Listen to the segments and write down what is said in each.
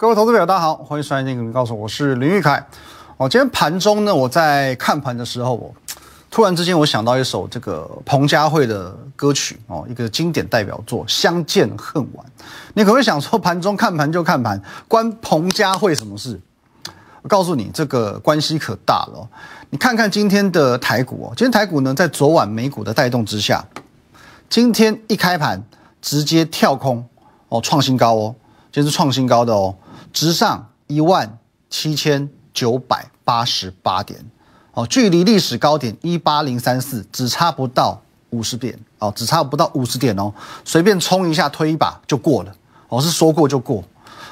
各位投资者，大家好，欢迎收看《金股告诉我》，我是林玉凯。哦，今天盘中呢，我在看盘的时候，我突然之间我想到一首这个彭佳慧的歌曲哦，一个经典代表作《相见恨晚》。你可能会想说，盘中看盘就看盘，关彭佳慧什么事？我告诉你，这个关系可大了。你看看今天的台股哦，今天台股呢，在昨晚美股的带动之下，今天一开盘直接跳空哦，创新高哦，今天是创新高的哦。直上一万七千九百八十八点，哦，距离历史高点一八零三四只差不到五十点，哦，只差不到五十点哦，随便冲一下推一把就过了，哦，是说过就过，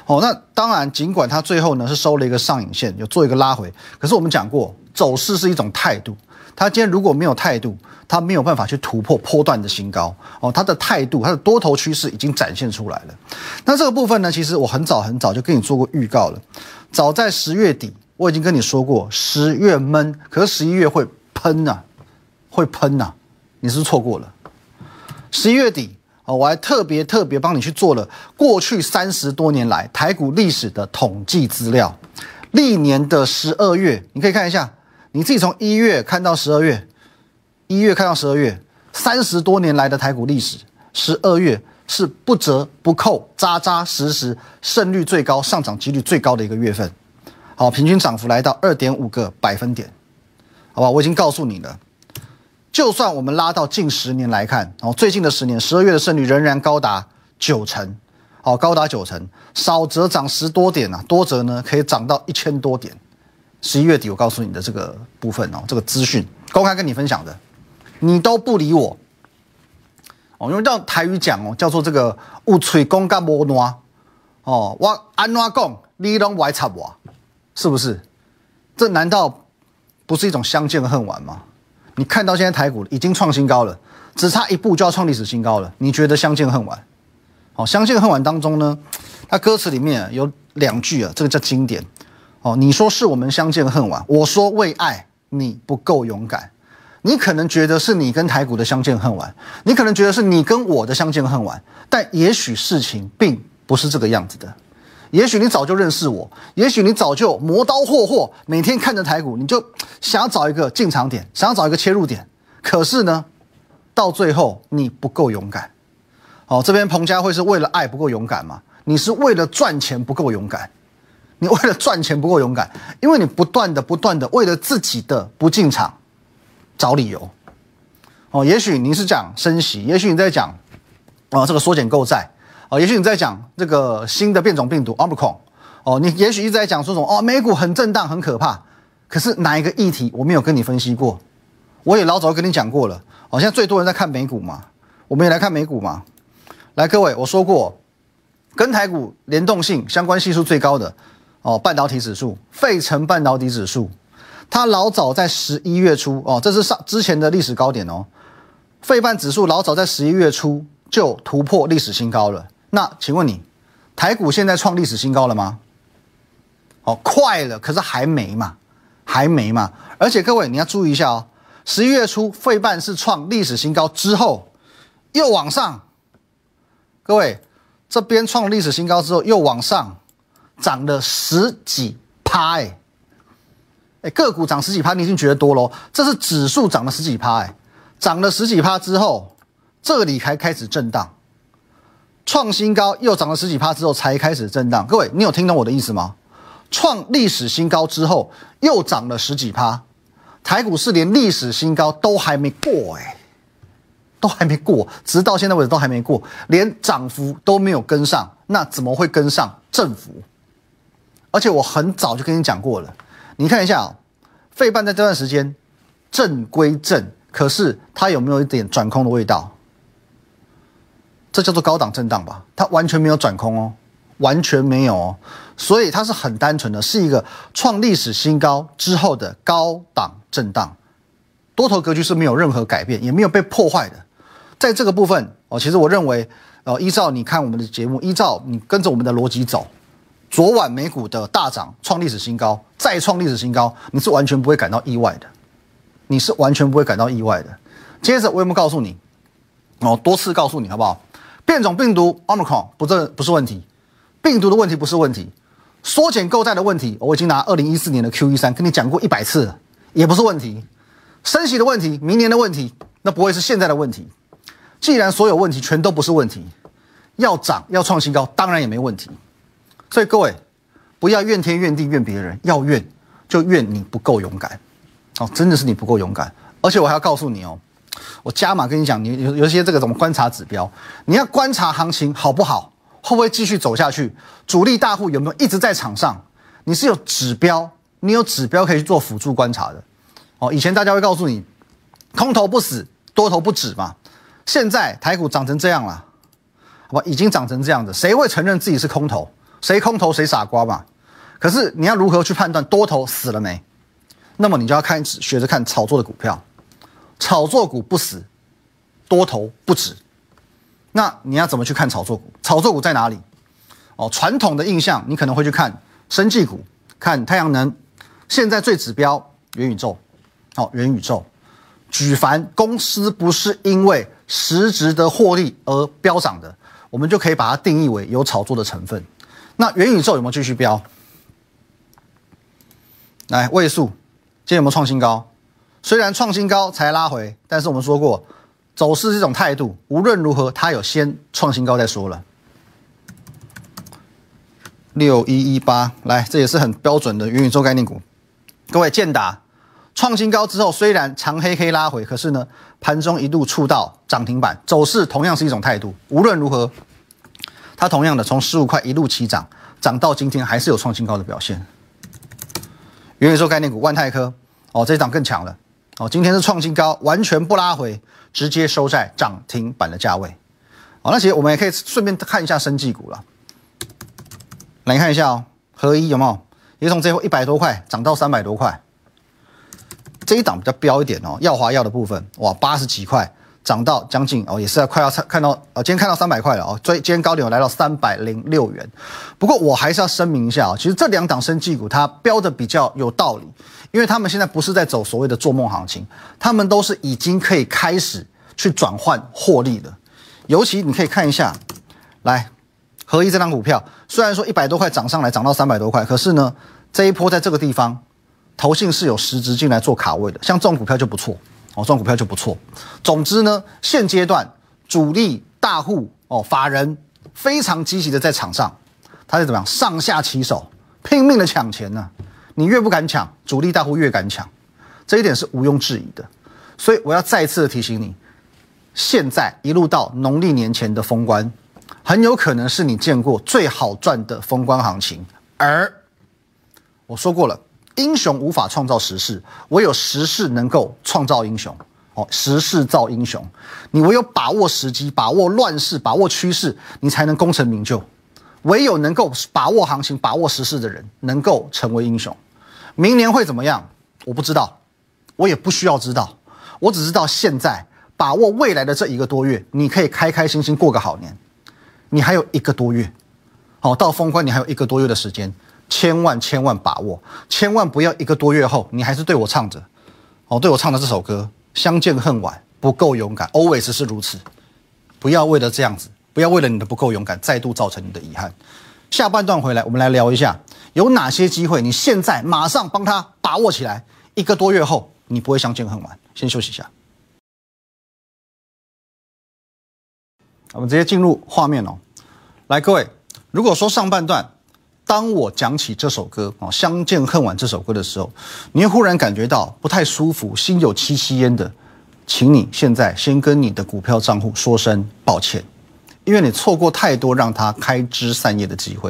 哦，那当然，尽管它最后呢是收了一个上影线，有做一个拉回，可是我们讲过，走势是一种态度，他今天如果没有态度。他没有办法去突破波段的新高哦，他的态度，他的多头趋势已经展现出来了。那这个部分呢，其实我很早很早就跟你做过预告了，早在十月底我已经跟你说过，十月闷，可是十一月会喷呐，会喷呐，你是不是错过了？十一月底哦，我还特别特别帮你去做了过去三十多年来台股历史的统计资料，历年的十二月，你可以看一下，你自己从一月看到十二月。一月看到十二月，三十多年来的台股历史，十二月是不折不扣、扎扎实实、胜率最高、上涨几率最高的一个月份。好，平均涨幅来到二点五个百分点，好吧？我已经告诉你了。就算我们拉到近十年来看，哦，最近的十年，十二月的胜率仍然高达九成，好，高达九成，少则涨十多点啊，多则呢可以涨到一千多点。十一月底我告诉你的这个部分哦，这个资讯公开跟你分享的。你都不理我，哦，用叫台语讲哦，叫做这个“有嘴公干无暖”，哦，我安怎讲，你拢歪插我，是不是？这难道不是一种相见恨晚吗？你看到现在台股已经创新高了，只差一步就要创历史新高了，你觉得相见恨晚？哦，相见恨晚当中呢，它歌词里面有两句啊，这个叫经典。哦，你说是我们相见恨晚，我说为爱你不够勇敢。你可能觉得是你跟台股的相见恨晚，你可能觉得是你跟我的相见恨晚，但也许事情并不是这个样子的。也许你早就认识我，也许你早就磨刀霍霍，每天看着台股，你就想找一个进场点，想要找一个切入点。可是呢，到最后你不够勇敢。哦，这边彭佳慧是为了爱不够勇敢吗？你是为了赚钱不够勇敢？你为了赚钱不够勇敢，因为你不断的、不断的为了自己的不进场。找理由，哦，也许你是讲升息，也许你在讲啊这个缩减购债，哦，也许你在讲这个新的变种病毒 Omicron，哦，你也许一直在讲说什么哦，美股很震荡，很可怕。可是哪一个议题我没有跟你分析过？我也老早跟你讲过了。哦，现在最多人在看美股嘛，我们也来看美股嘛。来，各位，我说过，跟台股联动性相关系数最高的哦，半导体指数，费城半导体指数。它老早在十一月初哦，这是上之前的历史高点哦。费半指数老早在十一月初就突破历史新高了。那请问你，台股现在创历史新高了吗？哦，快了，可是还没嘛，还没嘛。而且各位你要注意一下哦，十一月初费半是创历史新高之后又往上，各位这边创历史新高之后又往上涨了十几趴哎。哎，个股涨十几趴，你已经觉得多喽？这是指数涨了十几趴，哎，涨了十几趴之后，这里才开始震荡，创新高又涨了十几趴之后才开始震荡。各位，你有听懂我的意思吗？创历史新高之后又涨了十几趴，台股是连历史新高都还没过，哎，都还没过，直到现在为止都还没过，连涨幅都没有跟上，那怎么会跟上振幅？而且我很早就跟你讲过了。你看一下啊，费半在这段时间正归正，可是它有没有一点转空的味道？这叫做高档震荡吧？它完全没有转空哦，完全没有哦，所以它是很单纯的，是一个创历史新高之后的高档震荡，多头格局是没有任何改变，也没有被破坏的。在这个部分哦，其实我认为，呃，依照你看我们的节目，依照你跟着我们的逻辑走。昨晚美股的大涨，创历史新高，再创历史新高，你是完全不会感到意外的，你是完全不会感到意外的。接着我有没有告诉你？哦，多次告诉你好不好？变种病毒 Omicron 不这不是问题，病毒的问题不是问题，缩减购债的问题，我已经拿二零一四年的 Q E 三跟你讲过一百次了，也不是问题。升息的问题，明年的问题，那不会是现在的问题。既然所有问题全都不是问题，要涨要创新高，当然也没问题。所以各位，不要怨天怨地怨别人，要怨就怨你不够勇敢。哦，真的是你不够勇敢。而且我还要告诉你哦，我加码跟你讲，你有有些这个怎么观察指标，你要观察行情好不好。会不会继续走下去？主力大户有没有一直在场上？你是有指标，你有指标可以去做辅助观察的。哦，以前大家会告诉你，空头不死，多头不止嘛。现在台股涨成这样了，好吧，已经涨成这样子，谁会承认自己是空头？谁空头谁傻瓜嘛。可是你要如何去判断多头死了没？那么你就要开始学着看炒作的股票，炒作股不死，多头不止。那你要怎么去看炒作股？炒作股在哪里？哦，传统的印象你可能会去看生技股，看太阳能。现在最指标元宇宙，哦，元宇宙。举凡公司不是因为实质的获利而飙涨的，我们就可以把它定义为有炒作的成分。那元宇宙有没有继续飙？来，位数今天有没有创新高？虽然创新高才拉回，但是我们说过。走势这种态度，无论如何，它有先创新高再说了。六一一八，来，这也是很标准的元宇宙概念股。各位，建达创新高之后，虽然长黑黑拉回，可是呢，盘中一度触到涨停板，走势同样是一种态度。无论如何，它同样的从十五块一路起涨，涨到今天还是有创新高的表现。元宇宙概念股万泰科，哦，这一档更强了。哦，今天是创新高，完全不拉回，直接收在涨停板的价位。好，那其实我们也可以顺便看一下生技股了。来看一下哦，合一有没有？也从最后一百多块涨到三百多块，这一档比较标一点哦。耀华药的部分，哇，八十几块。涨到将近哦，也是要快要看到呃，今天看到三百块了哦，所以今天高点来到三百零六元。不过我还是要声明一下啊，其实这两档升绩股它标的比较有道理，因为他们现在不是在走所谓的做梦行情，他们都是已经可以开始去转换获利的。尤其你可以看一下，来合一这张股票，虽然说一百多块涨上来涨到三百多块，可是呢这一波在这个地方，投信是有实质进来做卡位的，像这种股票就不错。哦，这种股票就不错。总之呢，现阶段主力大户哦，法人非常积极的在场上，他是怎么样？上下其手，拼命的抢钱呢？你越不敢抢，主力大户越敢抢，这一点是毋庸置疑的。所以我要再次提醒你，现在一路到农历年前的封关，很有可能是你见过最好赚的封关行情。而我说过了。英雄无法创造时势，唯有时势能够创造英雄。哦，时势造英雄，你唯有把握时机，把握乱世，把握趋势，你才能功成名就。唯有能够把握行情、把握时势的人，能够成为英雄。明年会怎么样？我不知道，我也不需要知道。我只知道现在把握未来的这一个多月，你可以开开心心过个好年。你还有一个多月，好，到封关你还有一个多月的时间。千万千万把握，千万不要一个多月后，你还是对我唱着，哦，对我唱的这首歌《相见恨晚》，不够勇敢，always 是如此。不要为了这样子，不要为了你的不够勇敢，再度造成你的遗憾。下半段回来，我们来聊一下有哪些机会，你现在马上帮他把握起来，一个多月后你不会相见恨晚。先休息一下，我们直接进入画面哦。来，各位，如果说上半段。当我讲起这首歌哦，《相见恨晚》这首歌的时候，你会忽然感觉到不太舒服，心有戚戚焉的，请你现在先跟你的股票账户说声抱歉，因为你错过太多让它开枝散叶的机会。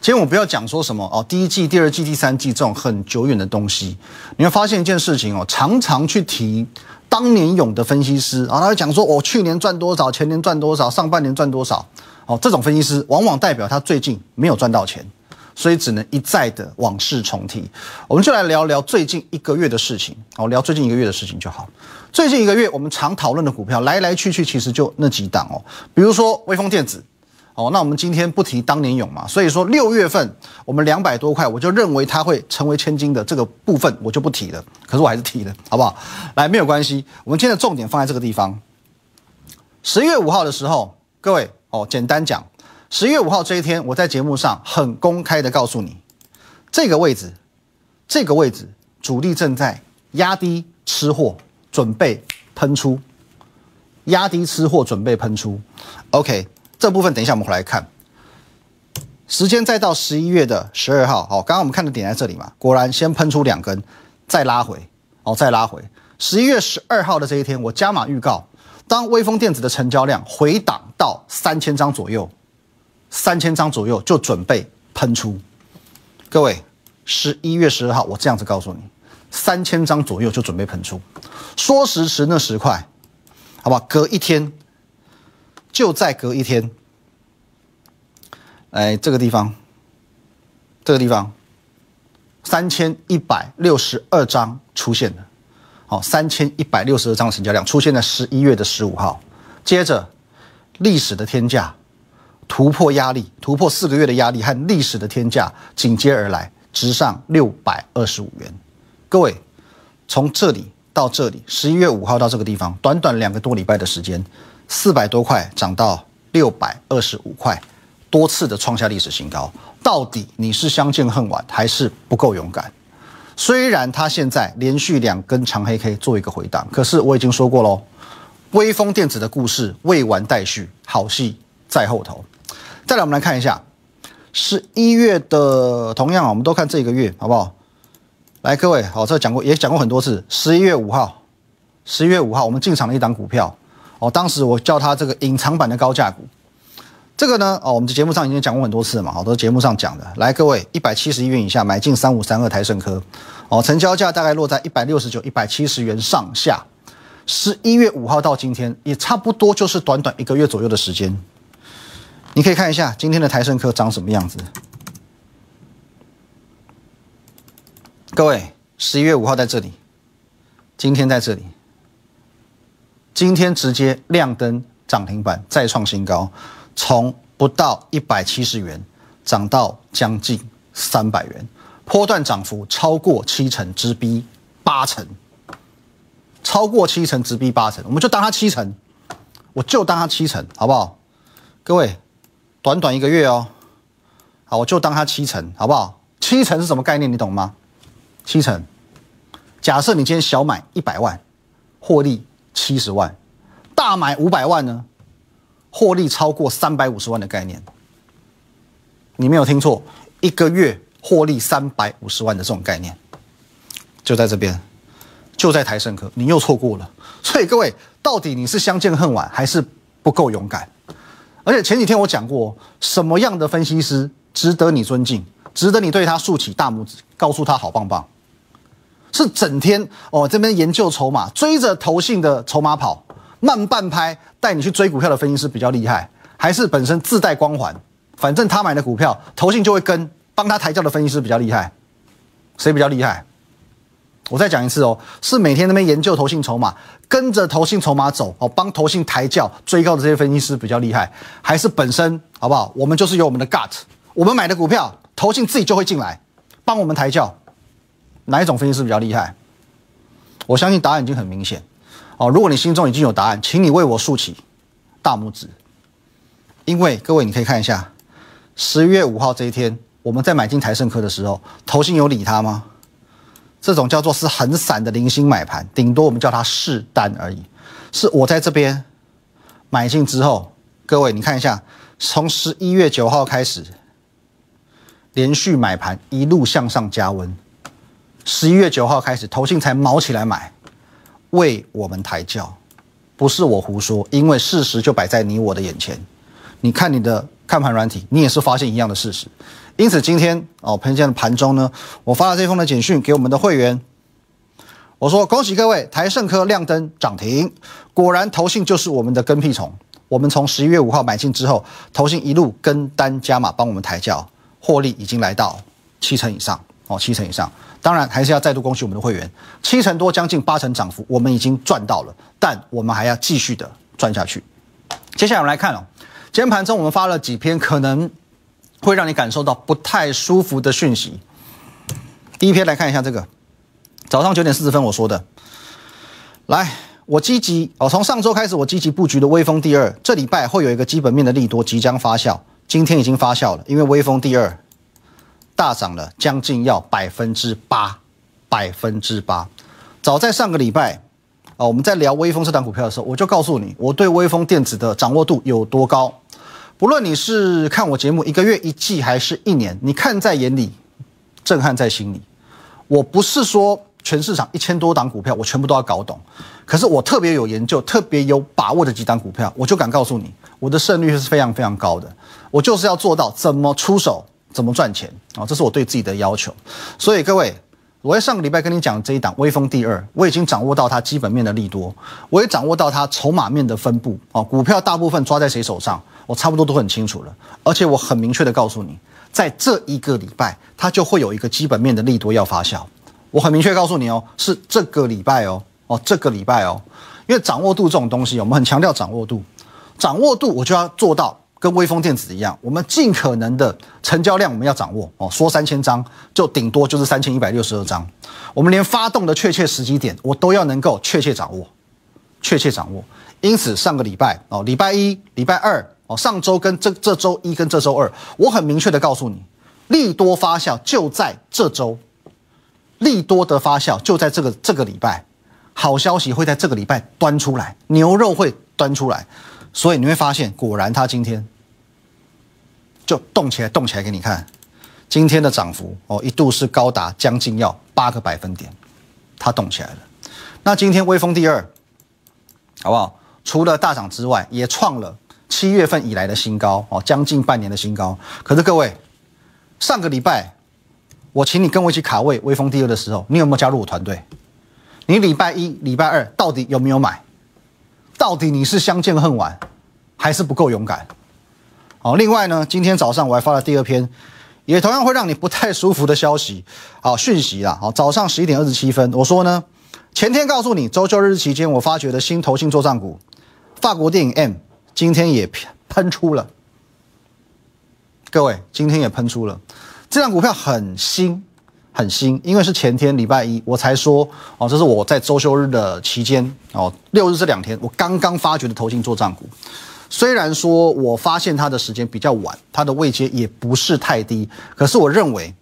今天我不要讲说什么哦，第一季、第二季、第三季这种很久远的东西，你会发现一件事情哦，常常去提当年勇的分析师啊，他会讲说我去年赚多少，前年赚多少，上半年赚多少哦，这种分析师往往代表他最近没有赚到钱。所以只能一再的往事重提，我们就来聊聊最近一个月的事情，哦，聊最近一个月的事情就好。最近一个月我们常讨论的股票来来去去其实就那几档哦，比如说微风电子，哦，那我们今天不提当年勇嘛，所以说六月份我们两百多块，我就认为它会成为千金的这个部分我就不提了，可是我还是提了，好不好？来，没有关系，我们今天的重点放在这个地方。十月五号的时候，各位哦，简单讲。十月五号这一天，我在节目上很公开的告诉你，这个位置，这个位置主力正在压低吃货，准备喷出，压低吃货准备喷出。OK，这部分等一下我们回来看。时间再到十一月的十二号，好，刚刚我们看的点在这里嘛，果然先喷出两根，再拉回，哦，再拉回。十一月十二号的这一天，我加码预告，当微风电子的成交量回档到三千张左右，三千张左右就准备喷出。各位，十一月十二号，我这样子告诉你，三千张左右就准备喷出。说时迟，那时快，好吧，隔一天，就在隔一天。哎，这个地方，这个地方，三千一百六十二张出现了，好，三千一百六十二张成交量出现在十一月的十五号，接着历史的天价突破压力，突破四个月的压力和历史的天价紧接而来，直上六百二十五元。各位，从这里到这里，十一月五号到这个地方，短短两个多礼拜的时间，四百多块涨到六百二十五块。多次的创下历史新高，到底你是相见恨晚还是不够勇敢？虽然它现在连续两根长黑 K 做一个回档，可是我已经说过喽，微风电子的故事未完待续，好戏在后头。再来，我们来看一下十一月的，同样啊，我们都看这个月好不好？来，各位，好，这讲过也讲过很多次，十一月五号，十一月五号我们进场了一档股票，哦，当时我叫它这个隐藏版的高价股。这个呢，哦，我们的节目上已经讲过很多次嘛，好多节目上讲的。来，各位，一百七十一元以下买进三五三二台盛科，哦，成交价大概落在一百六十九、一百七十元上下。十一月五号到今天，也差不多就是短短一个月左右的时间。你可以看一下今天的台盛科长什么样子。各位，十一月五号在这里，今天在这里，今天直接亮灯涨停板，再创新高。从不到一百七十元涨到将近三百元，波段涨幅超过七成，直逼八成，超过七成，直逼八成，我们就当它七成，我就当它七成，好不好？各位，短短一个月哦，好，我就当它七成，好不好？七成是什么概念？你懂吗？七成，假设你今天小买一百万，获利七十万，大买五百万呢？获利超过三百五十万的概念，你没有听错，一个月获利三百五十万的这种概念，就在这边，就在台盛科，你又错过了。所以各位，到底你是相见恨晚，还是不够勇敢？而且前几天我讲过，什么样的分析师值得你尊敬，值得你对他竖起大拇指，告诉他好棒棒？是整天哦这边研究筹码，追着投信的筹码跑。慢半拍带你去追股票的分析师比较厉害，还是本身自带光环？反正他买的股票，投信就会跟帮他抬轿的分析师比较厉害，谁比较厉害？我再讲一次哦，是每天那边研究投信筹码，跟着投信筹码走哦，帮投信抬轿追高的这些分析师比较厉害，还是本身好不好？我们就是有我们的 gut，我们买的股票，投信自己就会进来帮我们抬轿，哪一种分析师比较厉害？我相信答案已经很明显。哦，如果你心中已经有答案，请你为我竖起大拇指。因为各位，你可以看一下，十一月五号这一天，我们在买进台盛科的时候，投信有理他吗？这种叫做是很散的零星买盘，顶多我们叫它试单而已。是我在这边买进之后，各位你看一下，从十一月九号开始连续买盘，一路向上加温。十一月九号开始，投信才毛起来买。为我们抬轿，不是我胡说，因为事实就摆在你我的眼前。你看你的看盘软体，你也是发现一样的事实。因此今天哦，今天的盘中呢，我发了这封的简讯给我们的会员，我说恭喜各位，台盛科亮灯涨停，果然投信就是我们的跟屁虫。我们从十一月五号买进之后，投信一路跟单加码帮我们抬轿，获利已经来到七成以上哦，七成以上。当然，还是要再度恭喜我们的会员，七成多，将近八成涨幅，我们已经赚到了，但我们还要继续的赚下去。接下来我们来看哦，今天盘中我们发了几篇可能会让你感受到不太舒服的讯息。第一篇来看一下这个，早上九点四十分我说的，来，我积极哦，从上周开始我积极布局的微风第二，这礼拜会有一个基本面的利多即将发酵，今天已经发酵了，因为微风第二。大涨了将近要百分之八，百分之八。早在上个礼拜，啊，我们在聊微风这档股票的时候，我就告诉你，我对微风电子的掌握度有多高。不论你是看我节目一个月、一季还是一年，你看在眼里，震撼在心里。我不是说全市场一千多档股票我全部都要搞懂，可是我特别有研究、特别有把握的几档股票，我就敢告诉你，我的胜率是非常非常高的。我就是要做到怎么出手，怎么赚钱啊，这是我对自己的要求。所以各位。我在上个礼拜跟你讲这一档微风第二，我已经掌握到它基本面的利多，我也掌握到它筹码面的分布啊，股票大部分抓在谁手上，我差不多都很清楚了。而且我很明确的告诉你，在这一个礼拜，它就会有一个基本面的利多要发酵。我很明确告诉你哦，是这个礼拜哦，哦这个礼拜哦，因为掌握度这种东西，我们很强调掌握度，掌握度我就要做到。跟微风电子一样，我们尽可能的成交量我们要掌握哦，说三千张就顶多就是三千一百六十二张，我们连发动的确切时机点我都要能够确切掌握，确切掌握。因此上个礼拜哦，礼拜一、礼拜二哦，上周跟这这周一跟这周二，我很明确的告诉你，利多发酵就在这周，利多的发酵就在这个这个礼拜，好消息会在这个礼拜端出来，牛肉会端出来，所以你会发现，果然它今天。就动起来，动起来给你看。今天的涨幅哦，一度是高达将近要八个百分点，它动起来了。那今天微风第二，好不好？除了大涨之外，也创了七月份以来的新高哦，将近半年的新高。可是各位，上个礼拜我请你跟我一起卡位微风第二的时候，你有没有加入我团队？你礼拜一、礼拜二到底有没有买？到底你是相见恨晚，还是不够勇敢？好，另外呢，今天早上我还发了第二篇，也同样会让你不太舒服的消息，好讯息啦。好，早上十一点二十七分，我说呢，前天告诉你，周休日期间我发掘的新投信做账股，法国电影 M，今天也喷出了。各位，今天也喷出了，这张股票很新，很新，因为是前天礼拜一我才说，哦，这是我在周休日的期间，哦，六日这两天我刚刚发掘的投信做账股。虽然说我发现它的时间比较晚，它的位阶也不是太低，可是我认为，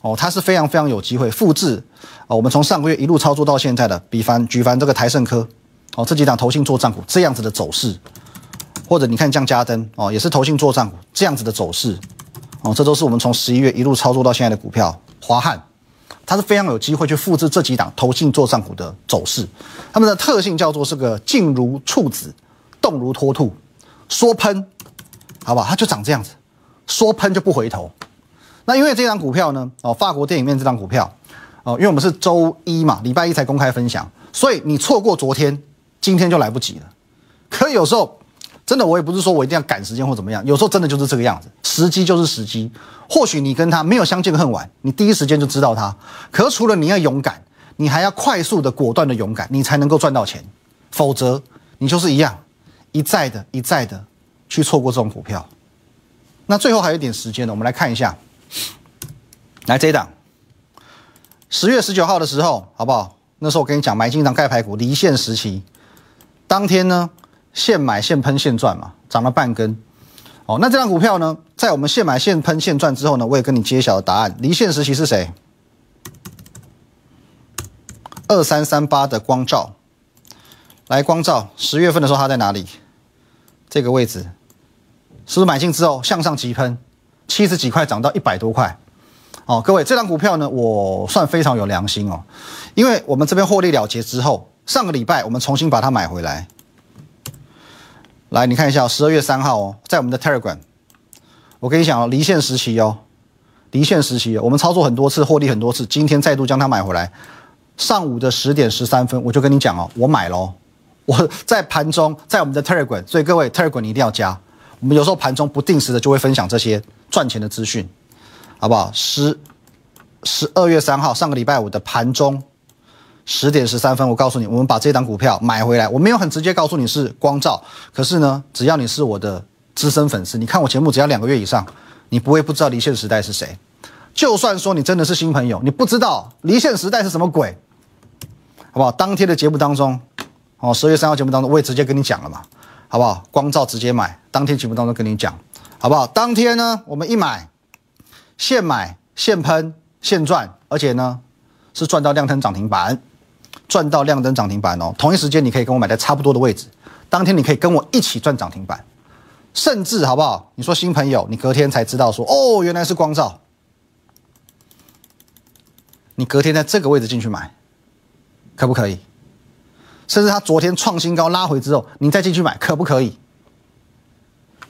哦，它是非常非常有机会复制，哦，我们从上个月一路操作到现在的，比凡举凡这个台盛科，哦，这几档投信做账股这样子的走势，或者你看降嘉登，哦，也是投信做账股这样子的走势，哦，这都是我们从十一月一路操作到现在的股票，华汉，它是非常有机会去复制这几档投信做账股的走势，它们的特性叫做是个静如处子，动如脱兔。说喷，好不好？它就长这样子，说喷就不回头。那因为这张股票呢，哦，法国电影院这张股票，哦，因为我们是周一嘛，礼拜一才公开分享，所以你错过昨天，今天就来不及了。可有时候真的，我也不是说我一定要赶时间或怎么样，有时候真的就是这个样子，时机就是时机。或许你跟他没有相见恨晚，你第一时间就知道他。可除了你要勇敢，你还要快速的、果断的勇敢，你才能够赚到钱。否则，你就是一样。一再的、一再的去错过这种股票，那最后还有一点时间呢，我们来看一下，来这一档，十月十九号的时候，好不好？那时候我跟你讲，买进档盖牌股离线时期，当天呢，现买现喷现赚嘛，涨了半根。哦，那这张股票呢，在我们现买现喷现赚之后呢，我也跟你揭晓答案，离线时期是谁？二三三八的光照，来光照，十月份的时候它在哪里？这个位置是不是买进之后向上急喷，七十几块涨到一百多块？哦，各位，这张股票呢，我算非常有良心哦，因为我们这边获利了结之后，上个礼拜我们重新把它买回来。来，你看一下，十二月三号哦，在我们的 Telegram，我跟你讲哦，离线时期哦，离线时期，我们操作很多次，获利很多次，今天再度将它买回来。上午的十点十三分，我就跟你讲哦，我买喽。我在盘中，在我们的 Telegram，所以各位 Telegram 你一定要加。我们有时候盘中不定时的就会分享这些赚钱的资讯，好不好？十十二月三号，上个礼拜五的盘中十点十三分，我告诉你，我们把这档股票买回来。我没有很直接告诉你是光照，可是呢，只要你是我的资深粉丝，你看我节目只要两个月以上，你不会不知道离线时代是谁。就算说你真的是新朋友，你不知道离线时代是什么鬼，好不好？当天的节目当中。哦，十月三号节目当中，我也直接跟你讲了嘛，好不好？光照直接买，当天节目当中跟你讲，好不好？当天呢，我们一买，现买现喷现赚，而且呢是赚到亮灯涨停板，赚到亮灯涨停板哦。同一时间你可以跟我买在差不多的位置，当天你可以跟我一起赚涨停板，甚至好不好？你说新朋友，你隔天才知道说哦，原来是光照，你隔天在这个位置进去买，可不可以？甚至他昨天创新高拉回之后，你再进去买，可不可以？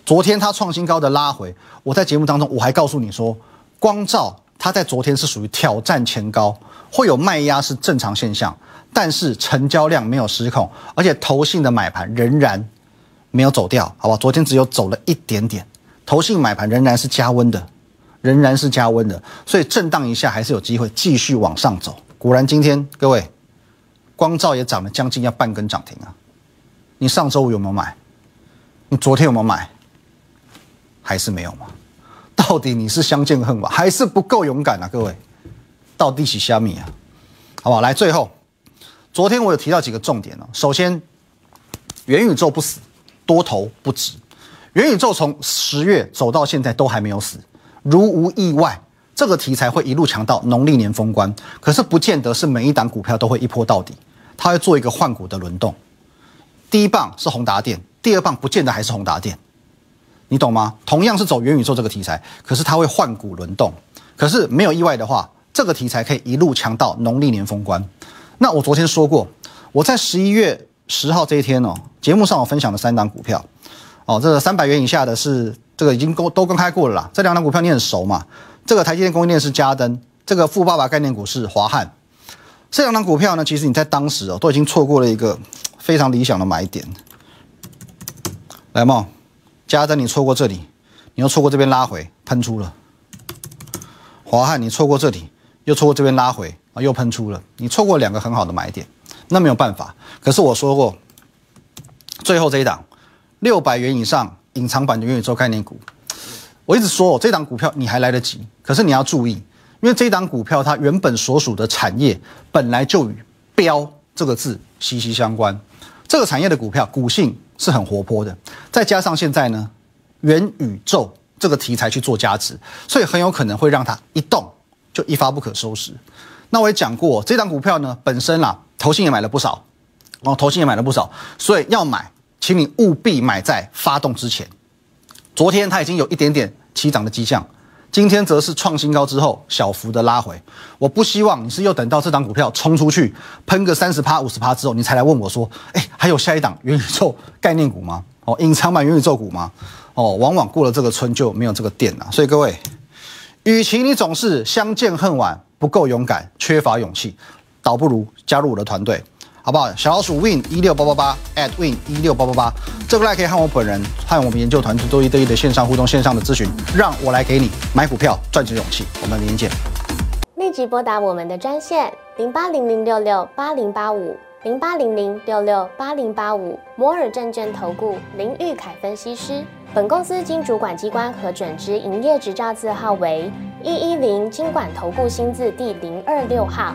昨天它创新高的拉回，我在节目当中我还告诉你说，光照它在昨天是属于挑战前高，会有卖压是正常现象，但是成交量没有失控，而且投信的买盘仍然没有走掉，好吧？昨天只有走了一点点，投信买盘仍然是加温的，仍然是加温的，所以震荡一下还是有机会继续往上走。果然今天各位，光照也涨了将近要半根涨停啊！你上周五有没有买？你昨天有没有买？还是没有吗？到底你是相见恨晚，还是不够勇敢啊？各位，到底是虾米啊？好不好？来，最后，昨天我有提到几个重点哦。首先，元宇宙不死，多头不止。元宇宙从十月走到现在都还没有死，如无意外，这个题材会一路强到农历年封关。可是不见得是每一档股票都会一波到底，它会做一个换股的轮动。第一棒是宏达电，第二棒不见得还是宏达电。你懂吗？同样是走元宇宙这个题材，可是它会换股轮动。可是没有意外的话，这个题材可以一路强到农历年封关。那我昨天说过，我在十一月十号这一天哦，节目上我分享了三档股票。哦，这个三百元以下的是这个已经公都公开过了啦。这两档股票你很熟嘛？这个台积电供应链是嘉登，这个富爸爸概念股是华汉。这两档股票呢，其实你在当时哦都已经错过了一个非常理想的买点。来嘛。嘉登，你错过这里，你又错过这边拉回喷出了；华汉，你错过这里，又错过这边拉回啊，又喷出了。你错过两个很好的买点，那没有办法。可是我说过，最后这一档六百元以上隐藏版的元宇宙概念股，我一直说这档股票你还来得及。可是你要注意，因为这档股票它原本所属的产业本来就与“标”这个字息息相关，这个产业的股票股性。是很活泼的，再加上现在呢，元宇宙这个题材去做加持，所以很有可能会让它一动就一发不可收拾。那我也讲过，这档股票呢本身啦，投信也买了不少，哦，投信也买了不少，所以要买，请你务必买在发动之前。昨天它已经有一点点起涨的迹象。今天则是创新高之后小幅的拉回，我不希望你是又等到这档股票冲出去喷个三十趴五十趴之后，你才来问我说，哎，还有下一档元宇宙概念股吗？哦，隐藏版元宇宙股吗？哦，往往过了这个村就没有这个店了。所以各位，与其你总是相见恨晚，不够勇敢，缺乏勇气，倒不如加入我的团队。好不好？小老鼠 win 一六八八八 at win 一六八八八，这个来可以和我本人和我们研究团队做一对一的线上互动、线上的咨询，让我来给你买股票赚钱勇气。我们明天见。立即拨打我们的专线零八零零六六八零八五零八零零六六八零八五摩尔证券投顾林玉凯分析师。本公司经主管机关核准之营业执照字号为一一零金管投顾新字第零二六号。